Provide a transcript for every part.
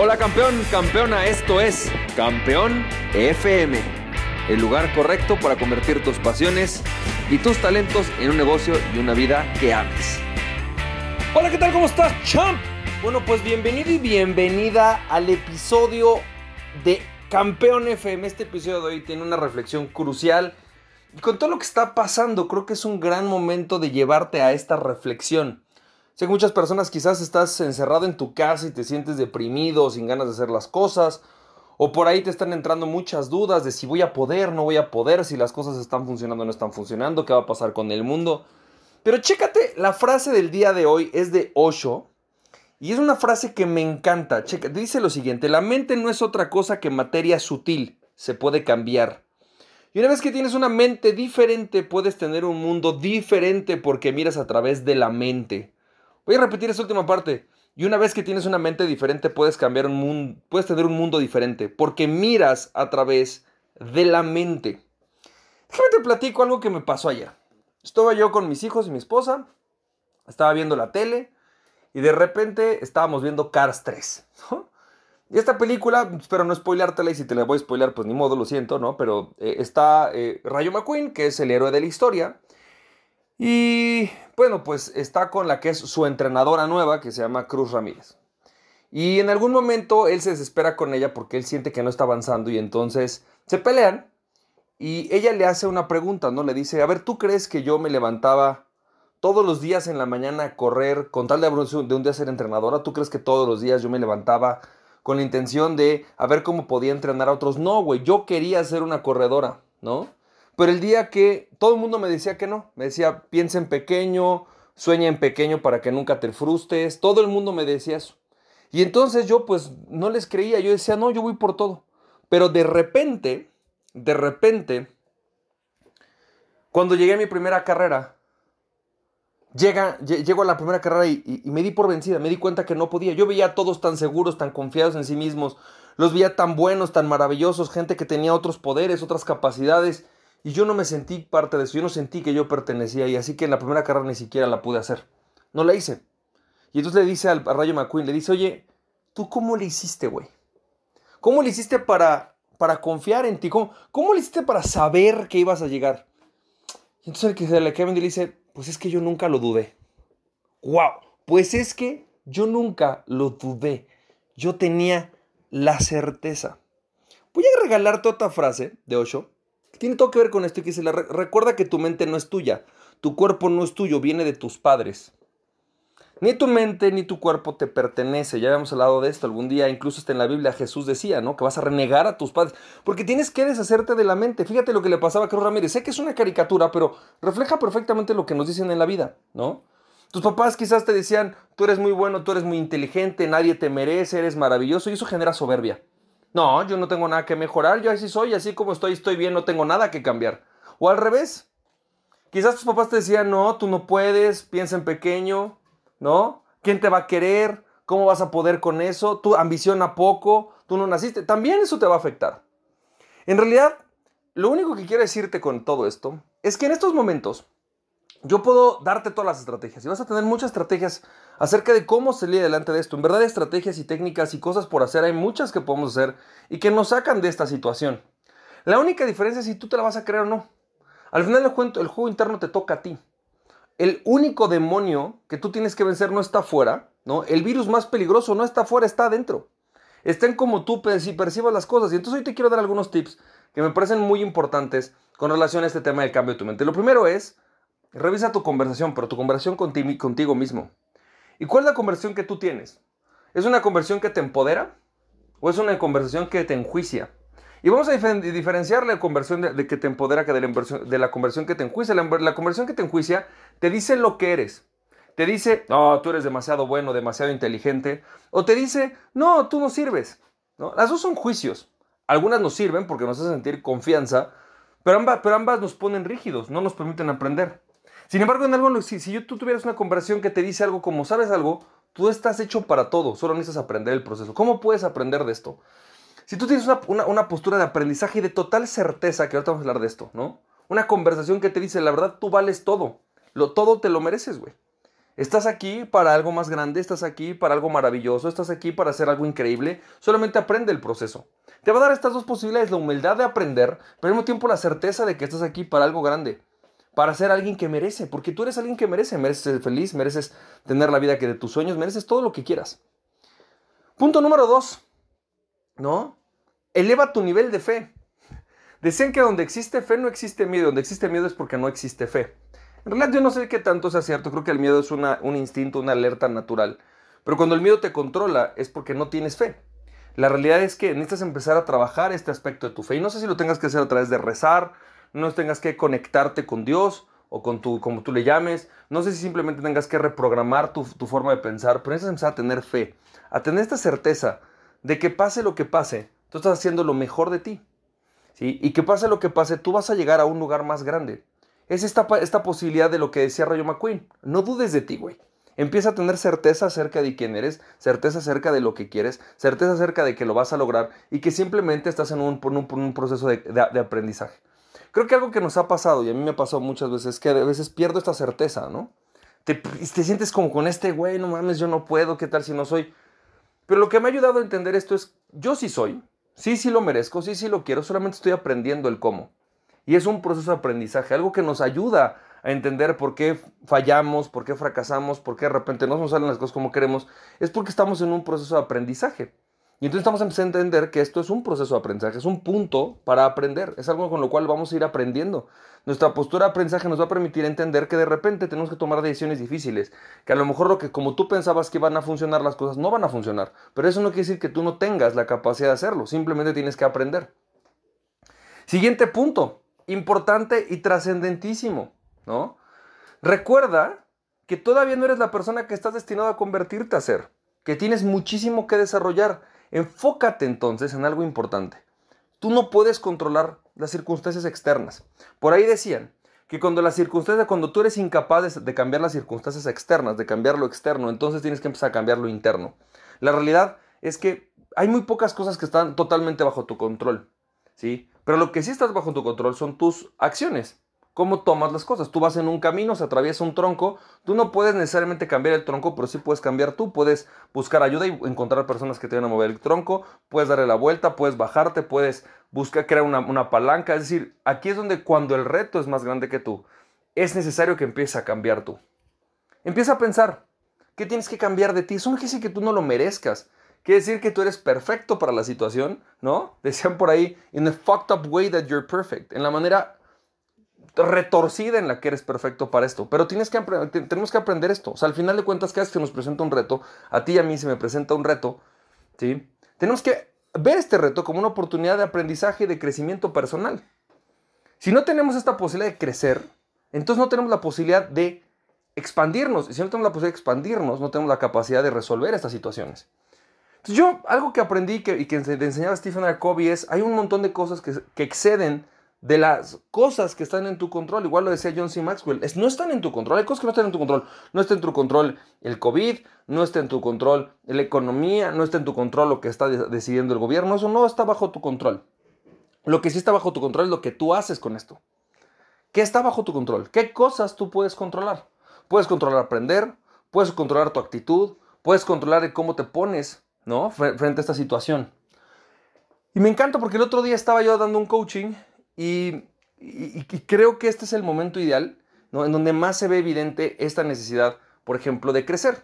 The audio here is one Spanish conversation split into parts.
Hola campeón, campeona, esto es Campeón FM, el lugar correcto para convertir tus pasiones y tus talentos en un negocio y una vida que ames. Hola, ¿qué tal? ¿Cómo estás, champ? Bueno, pues bienvenido y bienvenida al episodio de Campeón FM. Este episodio de hoy tiene una reflexión crucial. Y con todo lo que está pasando, creo que es un gran momento de llevarte a esta reflexión. Sé que muchas personas quizás estás encerrado en tu casa y te sientes deprimido, sin ganas de hacer las cosas, o por ahí te están entrando muchas dudas de si voy a poder, no voy a poder, si las cosas están funcionando o no están funcionando, qué va a pasar con el mundo. Pero chécate, la frase del día de hoy es de Osho y es una frase que me encanta. Dice lo siguiente, la mente no es otra cosa que materia sutil, se puede cambiar. Y una vez que tienes una mente diferente, puedes tener un mundo diferente porque miras a través de la mente. Voy a repetir esa última parte. Y una vez que tienes una mente diferente, puedes cambiar un mundo, puedes tener un mundo diferente, porque miras a través de la mente. Déjame te platico algo que me pasó ayer. Estaba yo con mis hijos y mi esposa, estaba viendo la tele y de repente estábamos viendo Cars 3. Y esta película, espero no spoileártela y si te la voy a spoilear, pues ni modo, lo siento, ¿no? Pero eh, está eh, Rayo McQueen, que es el héroe de la historia. Y bueno, pues está con la que es su entrenadora nueva, que se llama Cruz Ramírez. Y en algún momento él se desespera con ella porque él siente que no está avanzando y entonces se pelean. Y ella le hace una pregunta, ¿no? Le dice, a ver, ¿tú crees que yo me levantaba todos los días en la mañana a correr con tal de, de un día ser entrenadora? ¿Tú crees que todos los días yo me levantaba con la intención de a ver cómo podía entrenar a otros? No, güey, yo quería ser una corredora, ¿no? Pero el día que todo el mundo me decía que no, me decía, piensa en pequeño, sueña en pequeño para que nunca te frustres, todo el mundo me decía eso. Y entonces yo pues no les creía, yo decía, no, yo voy por todo. Pero de repente, de repente, cuando llegué a mi primera carrera, llega, llego a la primera carrera y, y, me di por vencida, me di cuenta que no podía. Yo veía a todos tan seguros, tan confiados en sí mismos, los veía tan buenos, tan maravillosos, gente que tenía otros poderes, otras capacidades. Y yo no me sentí parte de eso, yo no sentí que yo pertenecía y así que en la primera carrera ni siquiera la pude hacer. No la hice. Y entonces le dice al Rayo McQueen, le dice, oye, ¿tú cómo le hiciste, güey? ¿Cómo le hiciste para, para confiar en ti? ¿Cómo, ¿Cómo le hiciste para saber que ibas a llegar? Y entonces el que se le Kevin le dice, pues es que yo nunca lo dudé. ¡Wow! Pues es que yo nunca lo dudé. Yo tenía la certeza. Voy a regalarte otra frase de Osho tiene todo que ver con esto y que dice, recuerda que tu mente no es tuya, tu cuerpo no es tuyo, viene de tus padres. Ni tu mente ni tu cuerpo te pertenece. Ya habíamos hablado de esto algún día, incluso está en la Biblia Jesús decía, ¿no? Que vas a renegar a tus padres, porque tienes que deshacerte de la mente. Fíjate lo que le pasaba a Carlos Ramírez. Sé que es una caricatura, pero refleja perfectamente lo que nos dicen en la vida, ¿no? Tus papás quizás te decían, tú eres muy bueno, tú eres muy inteligente, nadie te merece, eres maravilloso, y eso genera soberbia. No, yo no tengo nada que mejorar, yo así soy, así como estoy, estoy bien, no tengo nada que cambiar. O al revés. Quizás tus papás te decían, no, tú no puedes, piensa en pequeño, ¿no? ¿Quién te va a querer? ¿Cómo vas a poder con eso? Tú ambiciona poco, tú no naciste. También eso te va a afectar. En realidad, lo único que quiero decirte con todo esto es que en estos momentos yo puedo darte todas las estrategias y vas a tener muchas estrategias acerca de cómo salir adelante de esto. En verdad, estrategias y técnicas y cosas por hacer hay muchas que podemos hacer y que nos sacan de esta situación. La única diferencia es si tú te la vas a creer o no. Al final del juego, el juego interno te toca a ti. El único demonio que tú tienes que vencer no está afuera, ¿no? El virus más peligroso no está afuera, está adentro. Está en cómo tú percibas las cosas. Y entonces hoy te quiero dar algunos tips que me parecen muy importantes con relación a este tema del cambio de tu mente. Lo primero es, revisa tu conversación, pero tu conversación contigo, mismo. ¿Y cuál es la conversión que tú tienes? ¿Es una conversión que te empodera o es una conversación que te enjuicia? Y vamos a diferenciar la conversión de, que te empodera que de la, de la conversión que te enjuicia. La, conversión que te enjuicia te dice lo que eres. Te dice, no, tú eres demasiado bueno, demasiado inteligente. O te dice, no, tú no sirves. ¿No? Las dos son juicios. Algunas nos sirven porque nos hacen sentir confianza, pero ambas nos ponen rígidos, no nos permiten aprender. Sin embargo, en algo, si, si tú tuvieras una conversación que te dice algo como, ¿sabes algo? Tú estás hecho para todo, solo necesitas aprender el proceso. ¿Cómo puedes aprender de esto? Si tú tienes una, postura de aprendizaje y de total certeza, que ahorita vamos a hablar de esto, ¿no? Una conversación que te dice, la verdad, tú vales todo. Lo, todo te lo mereces, güey. Estás aquí para algo más grande, estás aquí para algo maravilloso, estás aquí para hacer algo increíble. Solamente aprende el proceso. Te va a dar estas dos posibilidades, la humildad de aprender, pero al mismo tiempo la certeza de que estás aquí para algo grande, para ser alguien que merece, porque tú eres alguien que merece, mereces ser feliz, mereces tener la vida que de tus sueños, mereces todo lo que quieras. Punto número dos, ¿no? Eleva tu nivel de fe. Decían que donde existe fe no existe miedo, donde existe miedo es porque no existe fe. En realidad yo no sé qué tanto sea cierto, creo que el miedo es un instinto, una alerta natural. Pero cuando el miedo te controla es porque no tienes fe. La realidad es que necesitas empezar a trabajar este aspecto de tu fe. Y no sé si lo tengas que hacer a través de rezar, no tengas que conectarte con Dios o con tu, como tú le llames. No sé si simplemente tengas que reprogramar tu, forma de pensar, pero necesitas empezar a tener fe, a tener esta certeza de que pase lo que pase, tú estás haciendo lo mejor de ti. ¿sí? Y que pase lo que pase, tú vas a llegar a un lugar más grande es esta, esta posibilidad de lo que decía Rayo McQueen. No dudes de ti, güey. Empieza a tener certeza acerca de quién eres, certeza acerca de lo que quieres, certeza acerca de que lo vas a lograr y que simplemente estás en un, proceso de, aprendizaje. Creo que algo que nos ha pasado, y a mí me ha pasado muchas veces, es que a veces pierdo esta certeza, ¿no? Te, te sientes como con este, güey, no mames, yo no puedo, ¿qué tal si no soy? Pero lo que me ha ayudado a entender esto es, yo sí soy, sí, sí lo merezco, sí, sí lo quiero, solamente estoy aprendiendo el cómo. Y es un proceso de aprendizaje, algo que nos ayuda a entender por qué fallamos, por qué fracasamos, por qué de repente no nos salen las cosas como queremos. Es porque estamos en un proceso de aprendizaje. Y entonces estamos empezando a entender que esto es un proceso de aprendizaje, es un punto para aprender, es algo con lo cual vamos a ir aprendiendo. Nuestra postura de aprendizaje nos va a permitir entender que de repente tenemos que tomar decisiones difíciles, que a lo mejor lo que como tú pensabas que iban a funcionar las cosas no van a funcionar, pero eso no quiere decir que tú no tengas la capacidad de hacerlo, simplemente tienes que aprender. Siguiente punto, importante y trascendentísimo, ¿no? Recuerda que todavía no eres la persona que estás destinado a convertirte a ser, que tienes muchísimo que desarrollar. Enfócate entonces en algo importante. Tú no puedes controlar las circunstancias externas. Por ahí decían que cuando las circunstancias, cuando tú eres incapaz de cambiar las circunstancias externas, de cambiar lo externo, entonces tienes que empezar a cambiar lo interno. La realidad es que hay muy pocas cosas que están totalmente bajo tu control, ¿sí? Pero lo que sí estás bajo tu control son tus acciones. Cómo tomas las cosas. Tú vas en un camino, se atraviesa un tronco. Tú no puedes necesariamente cambiar el tronco, pero sí puedes cambiar tú. Puedes buscar ayuda y encontrar personas que te vayan a mover el tronco. Puedes darle la vuelta, puedes bajarte, puedes buscar crear una, una palanca. Es decir, aquí es donde cuando el reto es más grande que tú, es necesario que empieces a cambiar tú. Empieza a pensar, ¿qué tienes que cambiar de ti? Eso no quiere decir que tú no lo merezcas. Quiere decir que tú eres perfecto para la situación, ¿no? Decían por ahí, in the fucked up way that you're perfect, en la manera retorcida en la que eres perfecto para esto. Pero tienes que tenemos que aprender esto. O sea, al final de cuentas, cada vez que nos presenta un reto, a ti y a mí se me presenta un reto, ¿sí? Tenemos que ver este reto como una oportunidad de aprendizaje y de crecimiento personal. Si no tenemos esta posibilidad de crecer, entonces no tenemos la posibilidad de expandirnos. Y si no tenemos la posibilidad de expandirnos, no tenemos la capacidad de resolver estas situaciones yo, algo que aprendí que, y que enseñaba Stephen R. Covey es, hay un montón de cosas que, que, exceden de las cosas que están en tu control. Igual lo decía John C. Maxwell, es, no están en tu control, hay cosas que no están en tu control. No está en tu control el COVID, no está en tu control la economía, no está en tu control lo que está decidiendo el gobierno, eso no está bajo tu control. Lo que sí está bajo tu control es lo que tú haces con esto. ¿Qué está bajo tu control? ¿Qué cosas tú puedes controlar? Puedes controlar aprender, puedes controlar tu actitud, puedes controlar cómo te pones ¿no? Frente a esta situación. Y me encanta porque el otro día estaba yo dando un coaching y, creo que este es el momento ideal. En donde más se ve evidente esta necesidad, por ejemplo, de crecer.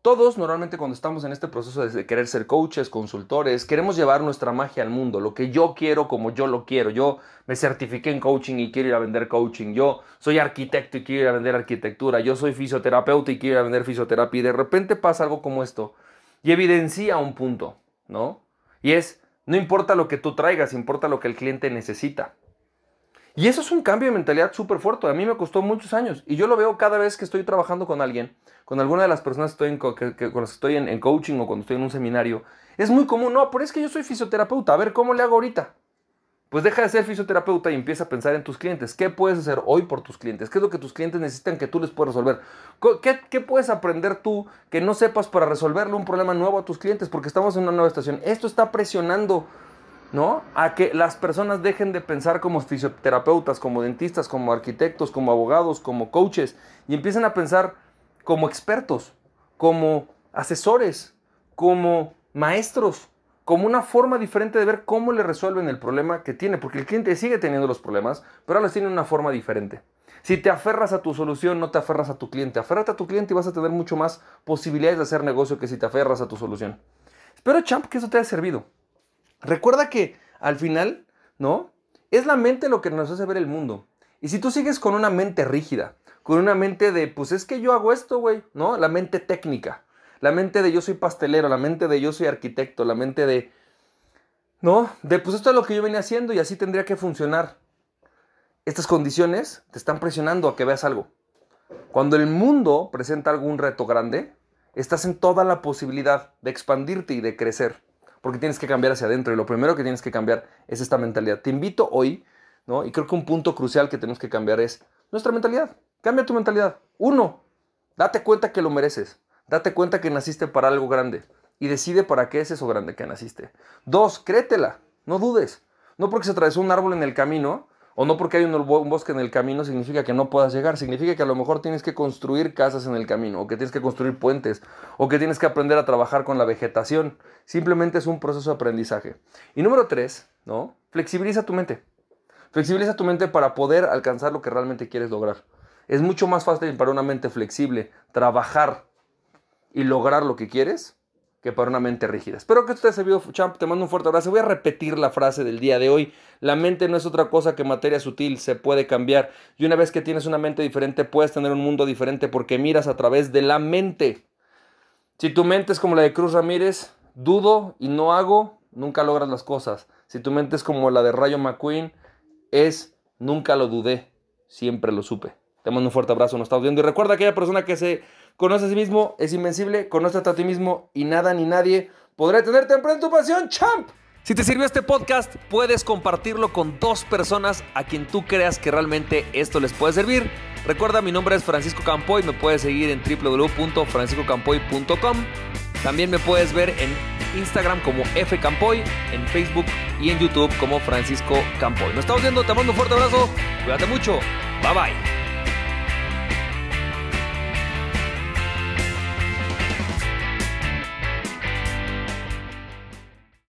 Todos normalmente cuando estamos en este proceso de querer ser coaches, consultores, queremos llevar nuestra magia al mundo, lo que yo quiero como yo lo quiero. Yo me certifiqué en coaching y quiero ir a vender coaching. Yo soy arquitecto y quiero ir a vender arquitectura. Yo soy fisioterapeuta y quiero ir a vender fisioterapia. Y de repente pasa algo como esto, y evidencia un punto, ¿no? Y es, no importa lo que tú traigas, importa lo que el cliente necesita. Y eso es un cambio de mentalidad súper fuerte. A mí me costó muchos años. Y yo lo veo cada vez que estoy trabajando con alguien, con alguna de las personas que estoy en, con las que estoy en, coaching o cuando estoy en un seminario. Es muy común, no, pero es que yo soy fisioterapeuta. A ver, ¿cómo le hago ahorita? Pues deja de ser fisioterapeuta y empieza a pensar en tus clientes. ¿Qué puedes hacer hoy por tus clientes? ¿Qué es lo que tus clientes necesitan que tú les puedas resolver? ¿Qué, puedes aprender tú que no sepas para resolverle un problema nuevo a tus clientes? Porque estamos en una nueva estación. Esto está presionando, ¿no? A que las personas dejen de pensar como fisioterapeutas, como dentistas, como arquitectos, como abogados, como coaches y empiecen a pensar como expertos, como asesores, como maestros, como una forma diferente de ver cómo le resuelven el problema que tiene, porque el cliente sigue teniendo los problemas, pero ahora los tiene una forma diferente. Si te aferras a tu solución, no te aferras a tu cliente. Aférrate a tu cliente y vas a tener mucho más posibilidades de hacer negocio que si te aferras a tu solución. Espero, champ, que eso te haya servido. Recuerda que al final, ¿no? Es la mente lo que nos hace ver el mundo. Y si tú sigues con una mente rígida, con una mente de, pues es que yo hago esto, güey, ¿no? La mente técnica, la mente de yo soy pastelero, la mente de yo soy arquitecto, la mente de, ¿no? De, pues esto es lo que yo venía haciendo y así tendría que funcionar. Estas condiciones te están presionando a que veas algo. Cuando el mundo presenta algún reto grande, estás en toda la posibilidad de expandirte y de crecer, porque tienes que cambiar hacia adentro y lo primero que tienes que cambiar es esta mentalidad. Te invito hoy, ¿no? Y creo que un punto crucial que tenemos que cambiar es nuestra mentalidad. Cambia tu mentalidad. Uno, date cuenta que lo mereces. Date cuenta que naciste para algo grande y decide para qué es eso grande que naciste. Dos, créetela, no dudes. No porque se atravesó un árbol en el camino o no porque hay un, bosque en el camino significa que no puedas llegar. Significa que a lo mejor tienes que construir casas en el camino o que tienes que construir puentes o que tienes que aprender a trabajar con la vegetación. Simplemente es un proceso de aprendizaje. Y número tres, ¿no? Flexibiliza tu mente. Flexibiliza tu mente para poder alcanzar lo que realmente quieres lograr. Es mucho más fácil para una mente flexible trabajar y lograr lo que quieres que para una mente rígida. Espero que esto te haya servido, champ. Te mando un fuerte abrazo. Voy a repetir la frase del día de hoy. La mente no es otra cosa que materia sutil, se puede cambiar. Y una vez que tienes una mente diferente, puedes tener un mundo diferente porque miras a través de la mente. Si tu mente es como la de Cruz Ramírez, dudo y no hago, nunca logras las cosas. Si tu mente es como la de Rayo McQueen, es nunca lo dudé, siempre lo supe. Te mando un fuerte abrazo, nos estamos viendo. Y recuerda aquella persona que se conoce a sí mismo, es invencible, conoce a ti mismo y nada ni nadie podrá tenerte en tu pasión, champ. Si te sirvió este podcast, puedes compartirlo con dos personas a quien tú creas que realmente esto les puede servir. Recuerda, mi nombre es Francisco Campoy, me puedes seguir en www.franciscocampoy.com. También me puedes ver en Instagram como Campoy, en Facebook y en YouTube como Francisco Campoy. Nos estamos viendo, te mando un fuerte abrazo, cuídate mucho, bye bye.